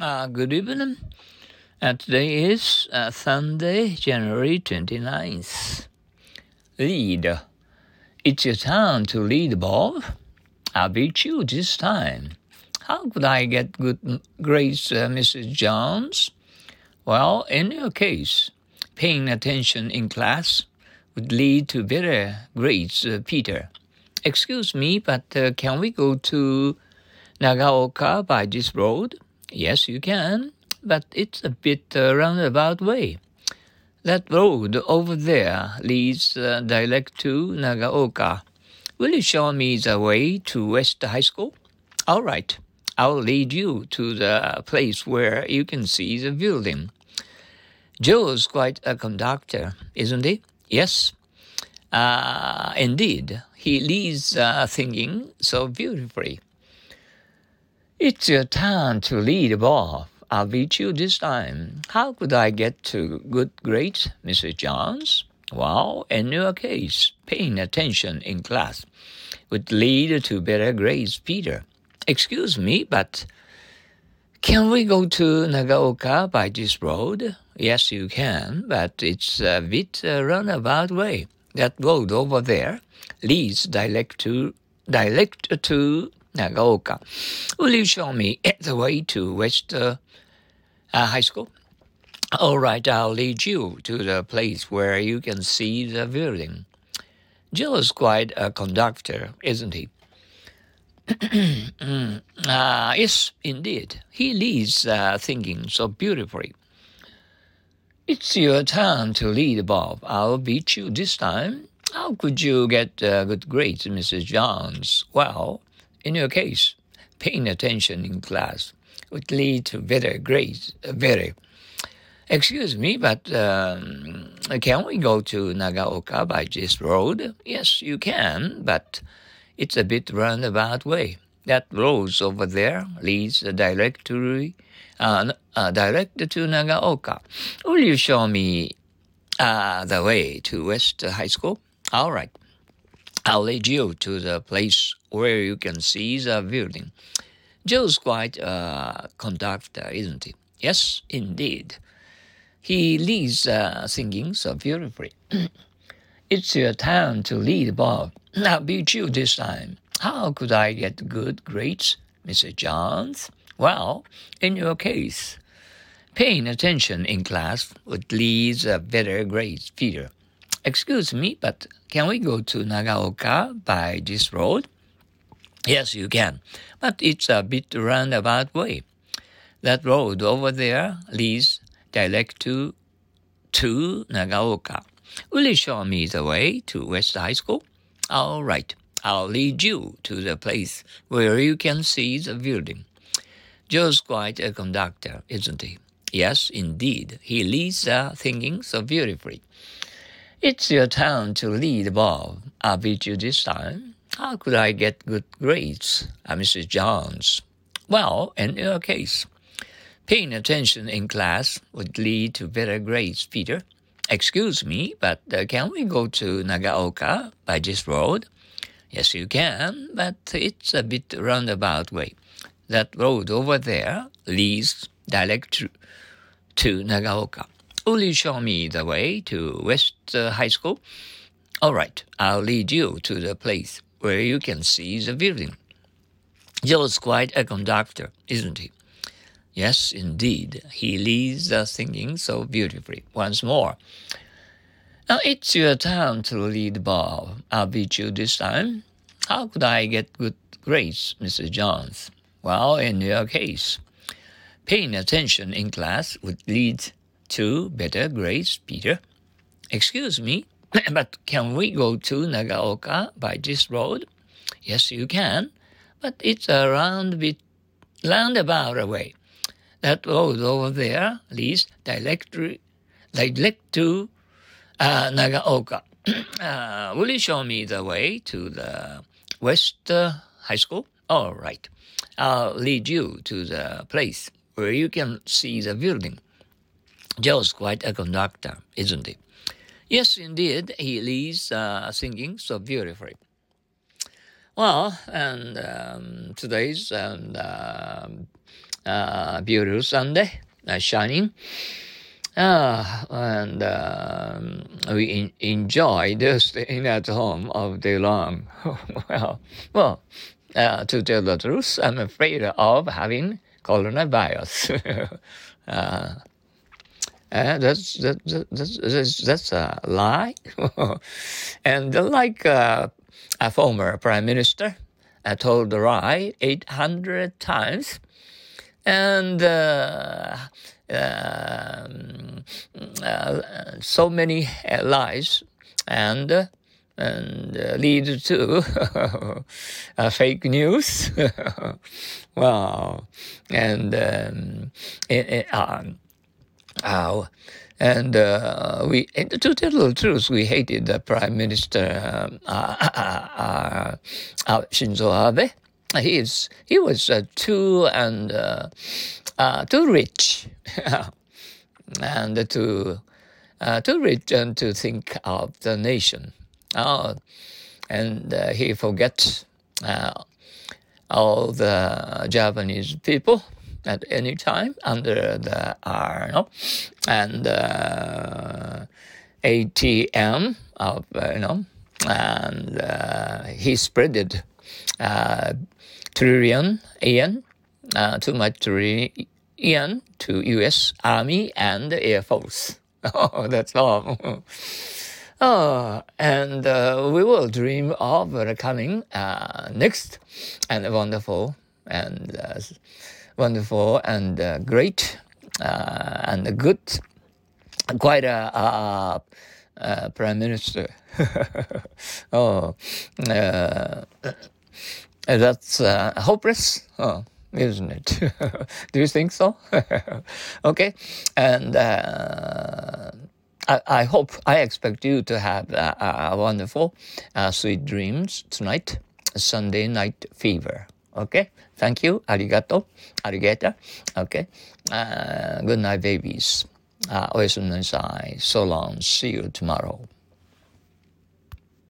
Uh, good evening. Uh, today is uh, Sunday, January 29th. Lead. It's your turn to lead, Bob. I'll beat you this time. How could I get good grades, uh, Mrs. Jones? Well, in your case, paying attention in class would lead to better grades, uh, Peter. Excuse me, but uh, can we go to Nagaoka by this road? Yes, you can, but it's a bit uh, roundabout way. That road over there leads uh, direct to Nagaoka. Will you show me the way to West High School? All right. I'll lead you to the place where you can see the building. Joe's quite a conductor, isn't he? Yes. Uh, indeed, he leads uh, singing so beautifully. It's your turn to lead, Bob. I'll beat you this time. How could I get to good grades, Mrs. Jones? Well, in your case, paying attention in class would lead to better grades, Peter. Excuse me, but can we go to Nagaoka by this road? Yes, you can, but it's a bit uh, a roundabout way. That road over there leads direct to direct to Nagaoka. Will you show me the way to West uh, uh, High School? All right, I'll lead you to the place where you can see the building. Jill is quite a conductor, isn't he? uh, yes, indeed. He leads uh, thinking so beautifully. It's your turn to lead, Bob. I'll beat you this time. How could you get uh, good grades, Mrs. Jones? Well, in your case, paying attention in class would lead to better grades. Uh, better. Excuse me, but um, can we go to Nagaoka by this road? Yes, you can, but it's a bit roundabout way. That road over there leads direct to uh, uh, direct to Nagaoka. Will you show me uh, the way to West High School? All right. I'll lead you to the place where you can see the building. Joe's quite a conductor, isn't he? Yes, indeed. He leads uh, singing so beautifully. it's your turn to lead, Bob. I'll beat you this time. How could I get good grades, Mr. Johns? Well, in your case, paying attention in class would lead to better grades, Peter. Excuse me, but can we go to Nagaoka by this road? Yes, you can, but it's a bit roundabout way. That road over there leads direct to to Nagaoka. Will you show me the way to West High School? All right, I'll lead you to the place where you can see the building. Joe's quite a conductor, isn't he? Yes, indeed. He leads the thinking so beautifully. It's your turn to lead, Bob. I'll beat you this time. How could I get good grades, uh, Mrs. Jones? Well, in your case, paying attention in class would lead to better grades, Peter. Excuse me, but uh, can we go to Nagaoka by this road? Yes, you can, but it's a bit roundabout way. That road over there leads direct to, to Nagaoka. Will you show me the way to West uh, High School? All right, I'll lead you to the place where you can see the building. Joe's quite a conductor, isn't he? Yes, indeed. He leads the singing so beautifully. Once more. Now it's your turn to lead Bob. I'll beat you this time. How could I get good grades, Mrs. Jones? Well, in your case, paying attention in class would lead to better grades, Peter. Excuse me, but can we go to Nagaoka by this road? Yes, you can, but it's a round bit roundabout away. That road over there leads directly, direct to uh, Nagaoka. uh, will you show me the way to the West uh, High School? All right. I'll lead you to the place where you can see the building. Joe's quite a conductor, isn't he? Yes, indeed, he leads uh, singing so beautifully. Well, and um, today's um, uh, uh, beautiful Sunday, uh, shining. Uh, and um, we in, enjoyed staying at home all day long. well, well, uh, to tell the truth, I'm afraid of having coronavirus. uh, uh, that's, that, that's, that's, that's a lie. and like uh, a former prime minister, I told the lie 800 times. And uh, um, uh, so many lies and and uh, lead to uh, fake news. wow, and um, it, it, uh, and uh, we, and to tell the truth, we hated the Prime Minister um, uh, uh, uh, Shinzo Abe. He is he was too and too rich, and too too rich and to think of the nation. Oh, and he forgets all the Japanese people at any time under the R and uh, ATM of uh, you know and uh, he spreaded uh, trillion yen uh, too much trillion to U.S. Army and Air Force. Oh, that's all. Oh, and uh, we will dream of uh, coming uh, next and wonderful and uh, wonderful and uh, great uh, and good, quite a, prime minister. oh, uh, that's uh, hopeless, oh, isn't it? Do you think so? okay, and. Uh, I, I, hope, I expect you to have a, a wonderful, uh, sweet dreams tonight, Sunday night fever. Okay? Thank you. Arigato. Alligator. Okay. Uh, good night, babies. Uh, おやすみなさい. So long. See you tomorrow.